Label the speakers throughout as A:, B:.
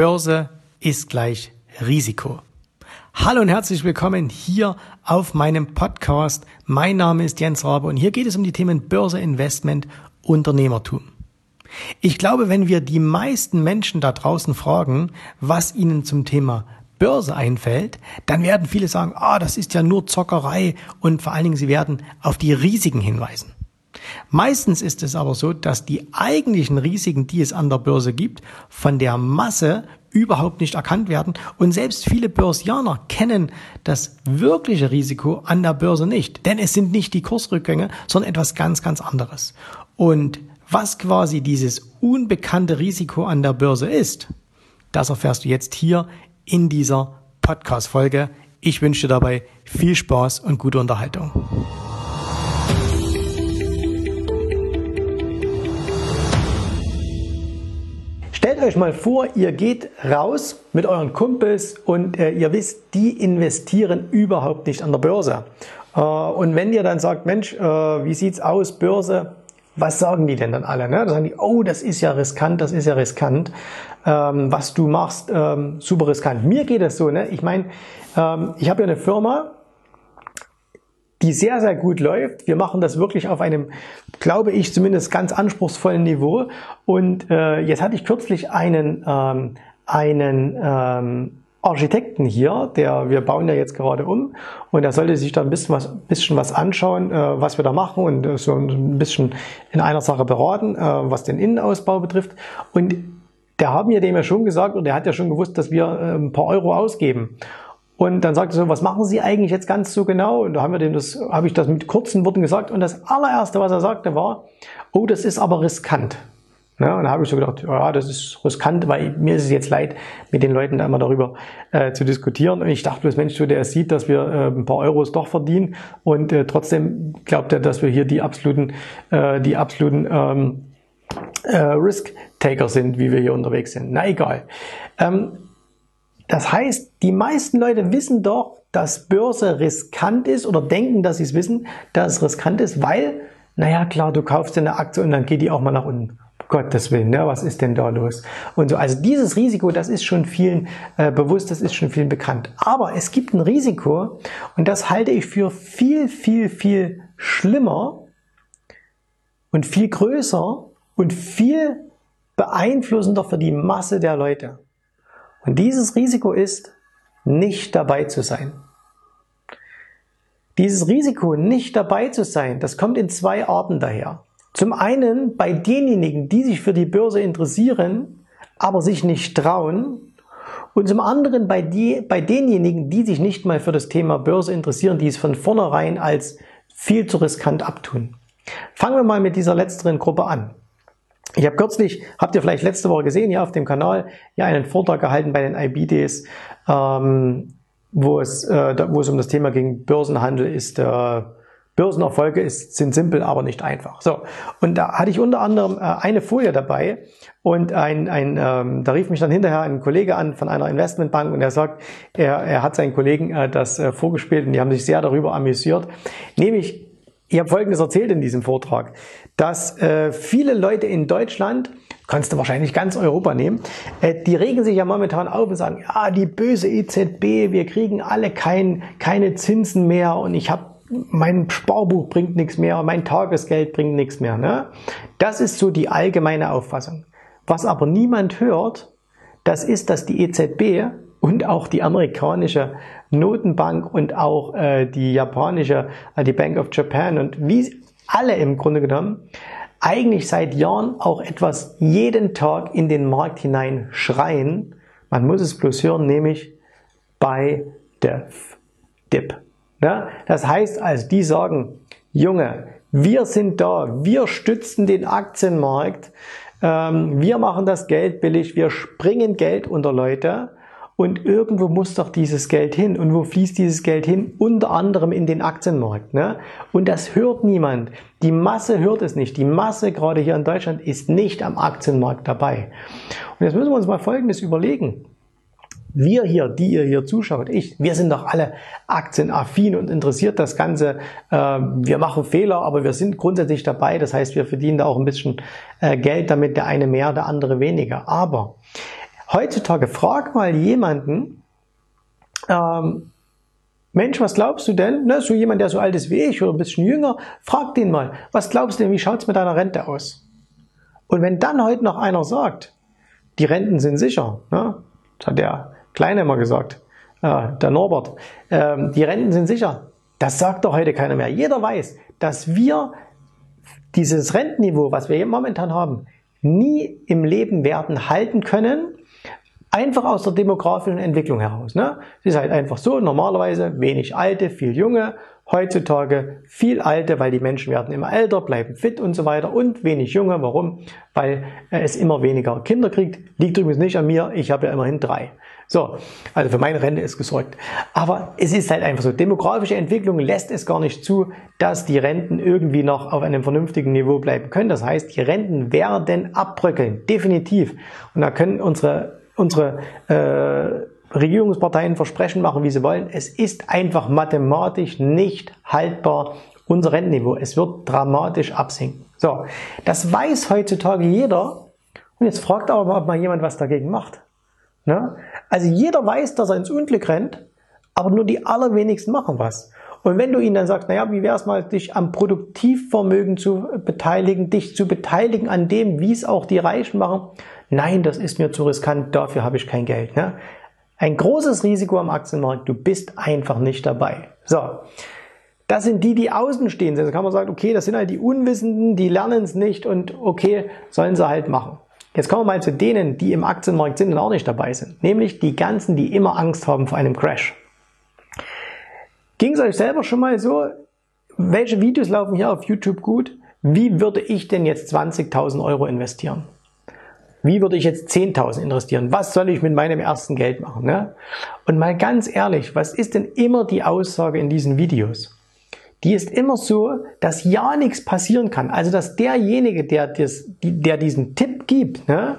A: Börse ist gleich Risiko. Hallo und herzlich willkommen hier auf meinem Podcast. Mein Name ist Jens Rabe und hier geht es um die Themen Börse, Investment, Unternehmertum. Ich glaube, wenn wir die meisten Menschen da draußen fragen, was ihnen zum Thema Börse einfällt, dann werden viele sagen, ah, das ist ja nur Zockerei und vor allen Dingen sie werden auf die Risiken hinweisen. Meistens ist es aber so, dass die eigentlichen Risiken, die es an der Börse gibt, von der Masse überhaupt nicht erkannt werden. Und selbst viele Börsianer kennen das wirkliche Risiko an der Börse nicht. Denn es sind nicht die Kursrückgänge, sondern etwas ganz, ganz anderes. Und was quasi dieses unbekannte Risiko an der Börse ist, das erfährst du jetzt hier in dieser Podcast-Folge. Ich wünsche dir dabei viel Spaß und gute Unterhaltung. Stellt euch mal vor, ihr geht raus mit euren Kumpels und äh, ihr wisst, die investieren überhaupt nicht an der Börse. Äh, und wenn ihr dann sagt, Mensch, äh, wie sieht's aus, Börse? Was sagen die denn dann alle? Ne? Da sagen die, oh, das ist ja riskant, das ist ja riskant. Ähm, was du machst, ähm, super riskant. Mir geht es so, ne? Ich meine, ähm, ich habe ja eine Firma, die sehr, sehr gut läuft. Wir machen das wirklich auf einem, glaube ich, zumindest ganz anspruchsvollen Niveau. Und äh, jetzt hatte ich kürzlich einen, ähm, einen ähm, Architekten hier, der wir bauen ja jetzt gerade um und er sollte sich da ein bisschen was, bisschen was anschauen, äh, was wir da machen und äh, so ein bisschen in einer Sache beraten, äh, was den Innenausbau betrifft. Und der haben mir dem ja schon gesagt und der hat ja schon gewusst, dass wir äh, ein paar Euro ausgeben. Und dann sagte er so, was machen Sie eigentlich jetzt ganz so genau? Und da haben wir dem das, habe ich das mit kurzen Worten gesagt. Und das allererste, was er sagte, war, oh, das ist aber riskant. Ja, und da habe ich so gedacht, ja, das ist riskant, weil mir ist es jetzt leid, mit den Leuten da immer darüber äh, zu diskutieren. Und ich dachte bloß, Mensch, so der sieht, dass wir äh, ein paar Euros doch verdienen und äh, trotzdem glaubt er, dass wir hier die absoluten, äh, die absoluten ähm, äh, Risk-Taker sind, wie wir hier unterwegs sind. Na egal. Ähm, das heißt, die meisten Leute wissen doch, dass Börse riskant ist oder denken, dass sie es wissen, dass es riskant ist, weil, naja, klar, du kaufst eine Aktie und dann geht die auch mal nach unten. Gottes Willen, ne? was ist denn da los? Und so, also dieses Risiko, das ist schon vielen äh, bewusst, das ist schon vielen bekannt. Aber es gibt ein Risiko und das halte ich für viel, viel, viel schlimmer und viel größer und viel beeinflussender für die Masse der Leute. Und dieses Risiko ist, nicht dabei zu sein. Dieses Risiko, nicht dabei zu sein, das kommt in zwei Arten daher. Zum einen bei denjenigen, die sich für die Börse interessieren, aber sich nicht trauen. Und zum anderen bei, die, bei denjenigen, die sich nicht mal für das Thema Börse interessieren, die es von vornherein als viel zu riskant abtun. Fangen wir mal mit dieser letzteren Gruppe an. Ich habe kürzlich, habt ihr vielleicht letzte Woche gesehen, hier auf dem Kanal, ja einen Vortrag gehalten bei den IB-Days, ähm, wo, es, äh, wo es um das Thema ging, Börsenhandel ist äh, Börsenerfolge ist, sind simpel, aber nicht einfach. So, und da hatte ich unter anderem äh, eine Folie dabei und ein, ein ähm, da rief mich dann hinterher ein Kollege an von einer Investmentbank und er sagt, er, er hat seinen Kollegen äh, das äh, vorgespielt und die haben sich sehr darüber amüsiert. Nämlich, ich habe Folgendes erzählt in diesem Vortrag, dass äh, viele Leute in Deutschland, kannst du wahrscheinlich ganz Europa nehmen, äh, die regen sich ja momentan auf und sagen, ja, die böse EZB, wir kriegen alle kein, keine Zinsen mehr und ich habe mein Sparbuch bringt nichts mehr, mein Tagesgeld bringt nichts mehr. Ne? Das ist so die allgemeine Auffassung. Was aber niemand hört, das ist, dass die EZB und auch die amerikanische Notenbank und auch äh, die japanische, äh, die Bank of Japan und wie alle im Grunde genommen eigentlich seit Jahren auch etwas jeden Tag in den Markt hinein schreien. Man muss es bloß hören, nämlich bei Death Dip. Ja, das heißt also, die sagen, Junge, wir sind da, wir stützen den Aktienmarkt, ähm, wir machen das Geld billig, wir springen Geld unter Leute und irgendwo muss doch dieses Geld hin. Und wo fließt dieses Geld hin? Unter anderem in den Aktienmarkt. Ne? Und das hört niemand. Die Masse hört es nicht. Die Masse, gerade hier in Deutschland, ist nicht am Aktienmarkt dabei. Und jetzt müssen wir uns mal Folgendes überlegen. Wir hier, die ihr hier zuschaut, ich, wir sind doch alle aktienaffin und interessiert das Ganze. Äh, wir machen Fehler, aber wir sind grundsätzlich dabei. Das heißt, wir verdienen da auch ein bisschen äh, Geld damit, der eine mehr, der andere weniger. Aber Heutzutage frag mal jemanden, ähm, Mensch, was glaubst du denn? Ne, so jemand, der so alt ist wie ich oder ein bisschen jünger, frag den mal, was glaubst du denn, wie schaut's mit deiner Rente aus? Und wenn dann heute noch einer sagt, die Renten sind sicher, ne? das hat der Kleine immer gesagt, äh, der Norbert, äh, die Renten sind sicher, das sagt doch heute keiner mehr. Jeder weiß, dass wir dieses Rentenniveau, was wir momentan haben, nie im Leben werden halten können, Einfach aus der demografischen Entwicklung heraus. Ne? Es ist halt einfach so, normalerweise wenig Alte, viel Junge, heutzutage viel Alte, weil die Menschen werden immer älter, bleiben fit und so weiter und wenig Junge. Warum? Weil es immer weniger Kinder kriegt. Liegt übrigens nicht an mir, ich habe ja immerhin drei. So, also für meine Rente ist gesorgt. Aber es ist halt einfach so, demografische Entwicklung lässt es gar nicht zu, dass die Renten irgendwie noch auf einem vernünftigen Niveau bleiben können. Das heißt, die Renten werden abbröckeln, definitiv. Und da können unsere unsere äh, Regierungsparteien Versprechen machen, wie sie wollen. Es ist einfach mathematisch nicht haltbar, unser Rentenniveau. Es wird dramatisch absinken. So, das weiß heutzutage jeder. Und jetzt fragt aber mal, ob mal jemand was dagegen macht. Ne? Also jeder weiß, dass er ins Unglück rennt, aber nur die allerwenigsten machen was. Und wenn du ihnen dann sagst, naja, wie wäre es mal, dich am Produktivvermögen zu beteiligen, dich zu beteiligen an dem, wie es auch die Reichen machen, nein, das ist mir zu riskant, dafür habe ich kein Geld. Ne? Ein großes Risiko am Aktienmarkt, du bist einfach nicht dabei. So. Das sind die, die außen stehen. Da kann man sagen, okay, das sind halt die Unwissenden, die lernen es nicht und okay, sollen sie halt machen. Jetzt kommen wir mal zu denen, die im Aktienmarkt sind und auch nicht dabei sind. Nämlich die ganzen, die immer Angst haben vor einem Crash. Ging es euch selber schon mal so? Welche Videos laufen hier auf YouTube gut? Wie würde ich denn jetzt 20.000 Euro investieren? Wie würde ich jetzt 10.000 investieren? Was soll ich mit meinem ersten Geld machen? Ne? Und mal ganz ehrlich, was ist denn immer die Aussage in diesen Videos? Die ist immer so, dass ja nichts passieren kann. Also dass derjenige, der, das, der diesen Tipp gibt, ne,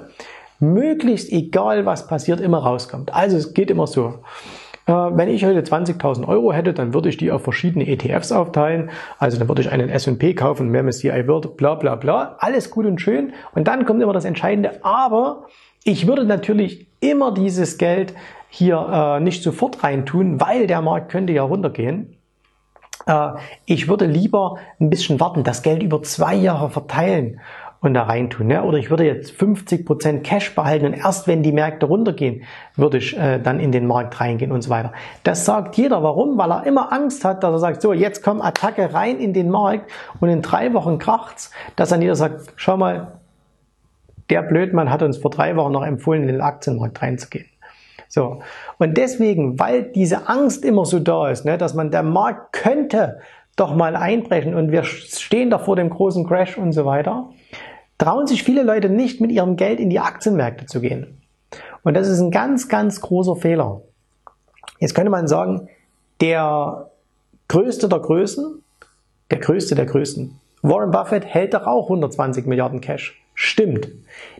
A: möglichst egal was passiert, immer rauskommt. Also es geht immer so. Äh, wenn ich heute 20.000 Euro hätte, dann würde ich die auf verschiedene ETFs aufteilen. Also dann würde ich einen S&P kaufen, mehr MSCI World, bla bla bla. Alles gut und schön. Und dann kommt immer das Entscheidende. Aber ich würde natürlich immer dieses Geld hier äh, nicht sofort reintun, weil der Markt könnte ja runtergehen. Äh, ich würde lieber ein bisschen warten, das Geld über zwei Jahre verteilen und da reintun. Ne? Oder ich würde jetzt 50% Cash behalten und erst wenn die Märkte runtergehen, würde ich äh, dann in den Markt reingehen und so weiter. Das sagt jeder. Warum? Weil er immer Angst hat, dass er sagt, so, jetzt kommt Attacke rein in den Markt und in drei Wochen kracht's, dass dann jeder sagt, schau mal, der Blödmann hat uns vor drei Wochen noch empfohlen, in den Aktienmarkt reinzugehen. So. Und deswegen, weil diese Angst immer so da ist, ne, dass man, der Markt könnte doch mal einbrechen und wir stehen da vor dem großen Crash und so weiter, trauen sich viele Leute nicht, mit ihrem Geld in die Aktienmärkte zu gehen. Und das ist ein ganz, ganz großer Fehler. Jetzt könnte man sagen, der größte der Größen, der größte der Größten, Warren Buffett hält doch auch 120 Milliarden Cash. Stimmt.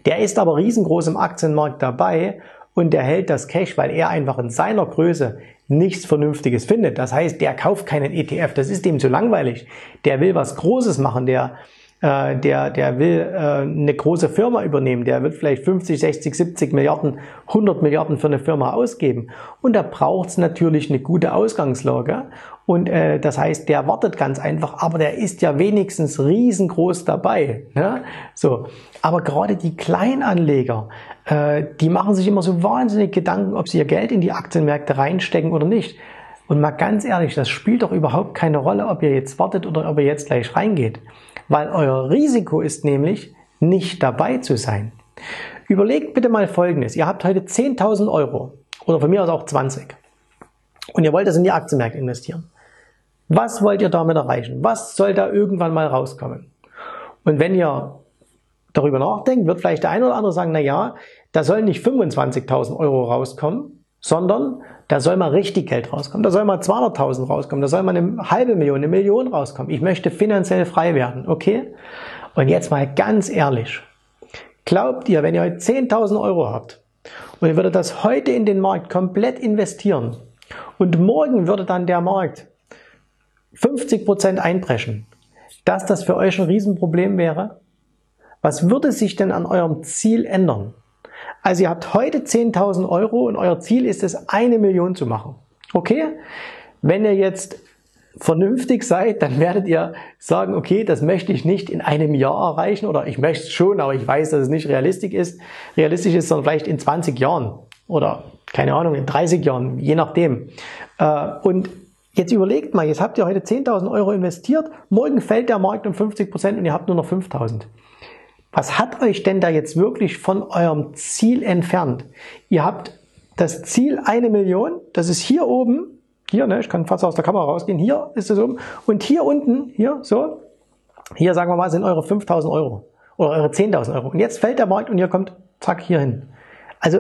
A: Der ist aber riesengroß im Aktienmarkt dabei und der hält das Cash, weil er einfach in seiner Größe nichts Vernünftiges findet. Das heißt, der kauft keinen ETF, das ist dem zu langweilig. Der will was Großes machen, der äh, der, der will äh, eine große Firma übernehmen, der wird vielleicht 50, 60, 70 Milliarden, 100 Milliarden für eine Firma ausgeben. Und da braucht es natürlich eine gute Ausgangslage. Und äh, das heißt, der wartet ganz einfach, aber der ist ja wenigstens riesengroß dabei. Ne? So, aber gerade die Kleinanleger, äh, die machen sich immer so wahnsinnig Gedanken, ob sie ihr Geld in die Aktienmärkte reinstecken oder nicht. Und mal ganz ehrlich, das spielt doch überhaupt keine Rolle, ob ihr jetzt wartet oder ob ihr jetzt gleich reingeht. Weil euer Risiko ist nämlich, nicht dabei zu sein. Überlegt bitte mal Folgendes. Ihr habt heute 10.000 Euro oder von mir aus auch 20 und ihr wollt das in die Aktienmärkte investieren. Was wollt ihr damit erreichen? Was soll da irgendwann mal rauskommen? Und wenn ihr darüber nachdenkt, wird vielleicht der eine oder andere sagen, na ja, da sollen nicht 25.000 Euro rauskommen, sondern da soll mal richtig Geld rauskommen. Da soll mal 200.000 rauskommen. Da soll mal eine halbe Million, eine Million rauskommen. Ich möchte finanziell frei werden. Okay? Und jetzt mal ganz ehrlich. Glaubt ihr, wenn ihr heute 10.000 Euro habt und ihr würdet das heute in den Markt komplett investieren und morgen würde dann der Markt 50 Prozent einbrechen, dass das für euch ein Riesenproblem wäre? Was würde sich denn an eurem Ziel ändern? Also ihr habt heute 10.000 Euro und euer Ziel ist es, eine Million zu machen. Okay? Wenn ihr jetzt vernünftig seid, dann werdet ihr sagen, okay, das möchte ich nicht in einem Jahr erreichen oder ich möchte es schon, aber ich weiß, dass es nicht realistisch ist, realistisch ist, sondern vielleicht in 20 Jahren oder keine Ahnung, in 30 Jahren, je nachdem. Äh, und jetzt überlegt mal, jetzt habt ihr heute 10.000 Euro investiert, morgen fällt der Markt um 50 Prozent und ihr habt nur noch 5.000. Was hat euch denn da jetzt wirklich von eurem Ziel entfernt? Ihr habt das Ziel eine Million, das ist hier oben, hier, ne, ich kann fast aus der Kamera rausgehen, hier ist es oben und hier unten, hier, so, hier sagen wir mal, sind eure 5000 Euro oder eure 10.000 Euro. Und jetzt fällt der Markt und ihr kommt, zack, hier hin. Also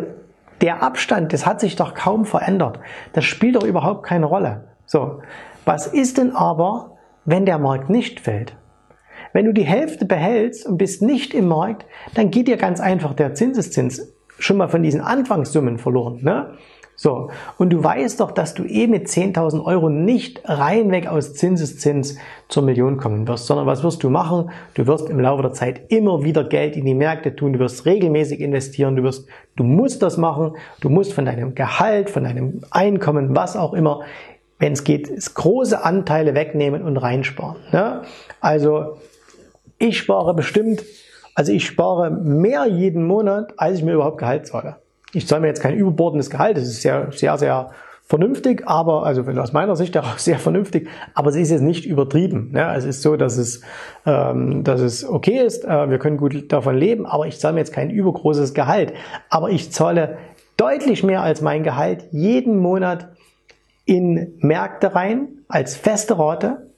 A: der Abstand, das hat sich doch kaum verändert. Das spielt doch überhaupt keine Rolle. So, was ist denn aber, wenn der Markt nicht fällt? Wenn du die Hälfte behältst und bist nicht im Markt, dann geht dir ganz einfach der Zinseszins schon mal von diesen Anfangssummen verloren. Ne? So, und du weißt doch, dass du eh mit 10.000 Euro nicht reinweg aus Zinseszins zur Million kommen wirst, sondern was wirst du machen? Du wirst im Laufe der Zeit immer wieder Geld in die Märkte tun, du wirst regelmäßig investieren, du wirst, du musst das machen, du musst von deinem Gehalt, von deinem Einkommen, was auch immer, wenn es geht, große Anteile wegnehmen und reinsparen. Ne? Also, ich spare bestimmt, also ich spare mehr jeden Monat, als ich mir überhaupt Gehalt zahle. Ich zahle mir jetzt kein überbordendes Gehalt, das ist sehr, sehr, sehr vernünftig, aber, also aus meiner Sicht auch sehr vernünftig, aber es ist jetzt nicht übertrieben. Ne? Es ist so, dass es, ähm, dass es okay ist, äh, wir können gut davon leben, aber ich zahle mir jetzt kein übergroßes Gehalt. Aber ich zahle deutlich mehr als mein Gehalt jeden Monat in Märkte rein als feste Rate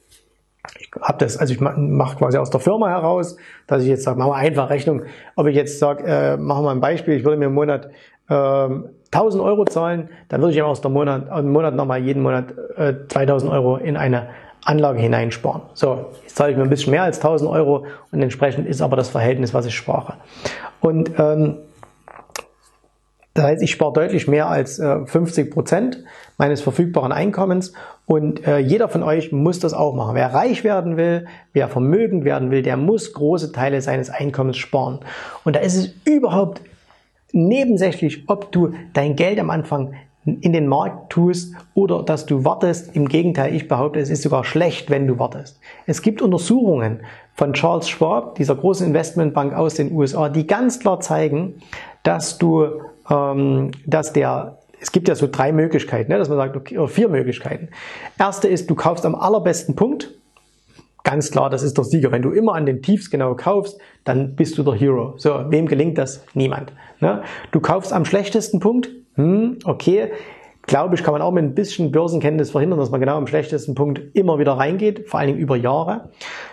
A: habe das, also ich mache quasi aus der Firma heraus, dass ich jetzt sage, machen wir einfach Rechnung. Ob ich jetzt sage, äh, machen wir ein Beispiel, ich würde mir im Monat äh, 1000 Euro zahlen, dann würde ich Monat, aus dem Monat nochmal jeden Monat äh, 2000 Euro in eine Anlage hineinsparen. So, jetzt zahle ich mir ein bisschen mehr als 1000 Euro und entsprechend ist aber das Verhältnis, was ich spare. Und ähm, das heißt, ich spare deutlich mehr als äh, 50 Prozent meines verfügbaren Einkommens und äh, jeder von euch muss das auch machen. Wer reich werden will, wer vermögend werden will, der muss große Teile seines Einkommens sparen. Und da ist es überhaupt nebensächlich, ob du dein Geld am Anfang in den Markt tust oder dass du wartest. Im Gegenteil, ich behaupte, es ist sogar schlecht, wenn du wartest. Es gibt Untersuchungen von Charles Schwab, dieser großen Investmentbank aus den USA, die ganz klar zeigen, dass du ähm, dass der es gibt ja so drei Möglichkeiten, ne, dass man sagt, okay, vier Möglichkeiten. Erste ist, du kaufst am allerbesten Punkt. Ganz klar, das ist der Sieger. Wenn du immer an den Tiefs genau kaufst, dann bist du der Hero. So, wem gelingt das? Niemand. Ne? Du kaufst am schlechtesten Punkt. Hm, okay. Glaube ich, kann man auch mit ein bisschen Börsenkenntnis verhindern, dass man genau am schlechtesten Punkt immer wieder reingeht, vor allen Dingen über Jahre.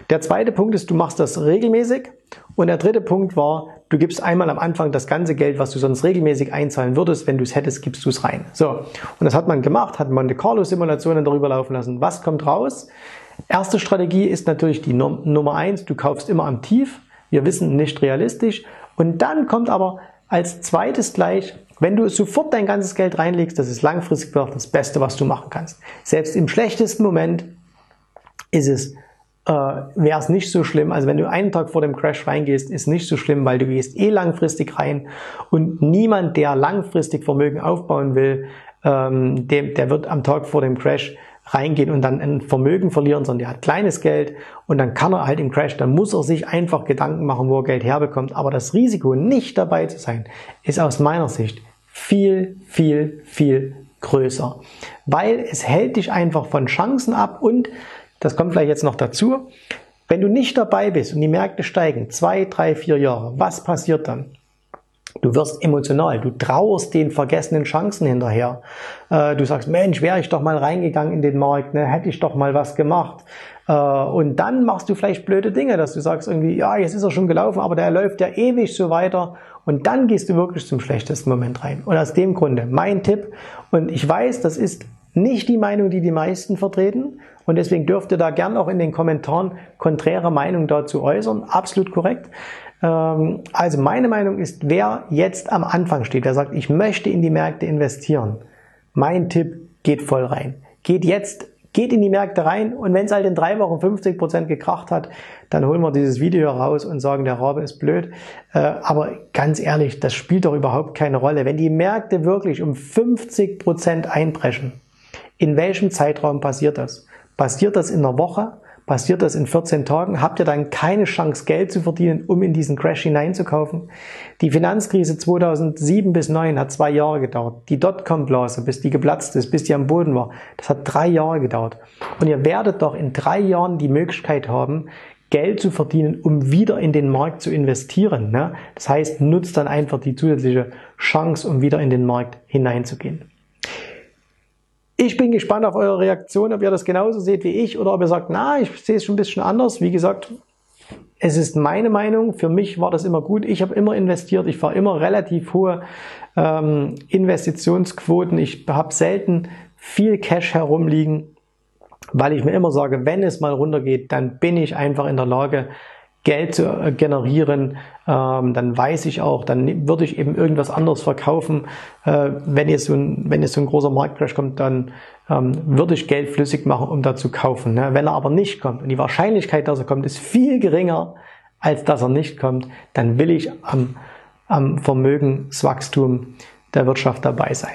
A: Der zweite Punkt ist, du machst das regelmäßig. Und der dritte Punkt war, du gibst einmal am Anfang das ganze Geld, was du sonst regelmäßig einzahlen würdest. Wenn du es hättest, gibst du es rein. So. Und das hat man gemacht, hat Monte Carlo Simulationen darüber laufen lassen. Was kommt raus? Erste Strategie ist natürlich die Nummer eins. Du kaufst immer am Tief. Wir wissen nicht realistisch. Und dann kommt aber als zweites gleich, wenn du sofort dein ganzes Geld reinlegst, das ist langfristig das Beste, was du machen kannst. Selbst im schlechtesten Moment ist es äh, wäre es nicht so schlimm. Also wenn du einen Tag vor dem Crash reingehst, ist nicht so schlimm, weil du gehst eh langfristig rein und niemand, der langfristig Vermögen aufbauen will, ähm, dem, der wird am Tag vor dem Crash reingehen und dann ein Vermögen verlieren, sondern der hat kleines Geld und dann kann er halt im Crash, dann muss er sich einfach Gedanken machen, wo er Geld herbekommt. Aber das Risiko, nicht dabei zu sein, ist aus meiner Sicht viel, viel, viel größer. Weil es hält dich einfach von Chancen ab und das kommt vielleicht jetzt noch dazu. Wenn du nicht dabei bist und die Märkte steigen, zwei, drei, vier Jahre, was passiert dann? Du wirst emotional, du trauerst den vergessenen Chancen hinterher. Äh, du sagst, Mensch, wäre ich doch mal reingegangen in den Markt, ne, hätte ich doch mal was gemacht. Äh, und dann machst du vielleicht blöde Dinge, dass du sagst irgendwie, ja, jetzt ist er schon gelaufen, aber der läuft ja ewig so weiter. Und dann gehst du wirklich zum schlechtesten Moment rein. Und aus dem Grunde mein Tipp, und ich weiß, das ist nicht die Meinung, die die meisten vertreten. Und deswegen dürft ihr da gern auch in den Kommentaren konträre Meinung dazu äußern. Absolut korrekt. Ähm, also meine Meinung ist, wer jetzt am Anfang steht, der sagt, ich möchte in die Märkte investieren. Mein Tipp, geht voll rein. Geht jetzt geht in die Märkte rein und wenn es halt in drei Wochen 50 Prozent gekracht hat, dann holen wir dieses Video raus und sagen, der Rabe ist blöd. Äh, aber ganz ehrlich, das spielt doch überhaupt keine Rolle. Wenn die Märkte wirklich um 50 Prozent einbrechen, in welchem Zeitraum passiert das? Passiert das in einer Woche? Passiert das in 14 Tagen? Habt ihr dann keine Chance, Geld zu verdienen, um in diesen Crash hineinzukaufen? Die Finanzkrise 2007 bis 2009 hat zwei Jahre gedauert. Die Dotcom-Blase, bis die geplatzt ist, bis die am Boden war, das hat drei Jahre gedauert. Und ihr werdet doch in drei Jahren die Möglichkeit haben, Geld zu verdienen, um wieder in den Markt zu investieren. Ne? Das heißt, nutzt dann einfach die zusätzliche Chance, um wieder in den Markt hineinzugehen. Ich bin gespannt auf eure Reaktion, ob ihr das genauso seht wie ich oder ob ihr sagt, na, ich sehe es schon ein bisschen anders. Wie gesagt, es ist meine Meinung. Für mich war das immer gut. Ich habe immer investiert. Ich fahre immer relativ hohe ähm, Investitionsquoten. Ich habe selten viel Cash herumliegen, weil ich mir immer sage, wenn es mal runtergeht, dann bin ich einfach in der Lage, Geld zu äh, generieren, ähm, dann weiß ich auch, dann würde ich eben irgendwas anderes verkaufen. Äh, wenn jetzt so ein, wenn jetzt so ein großer Marktcrash kommt, dann ähm, würde ich Geld flüssig machen, um da zu kaufen. Ne? Wenn er aber nicht kommt und die Wahrscheinlichkeit, dass er kommt, ist viel geringer, als dass er nicht kommt, dann will ich am, am Vermögenswachstum der Wirtschaft dabei sein.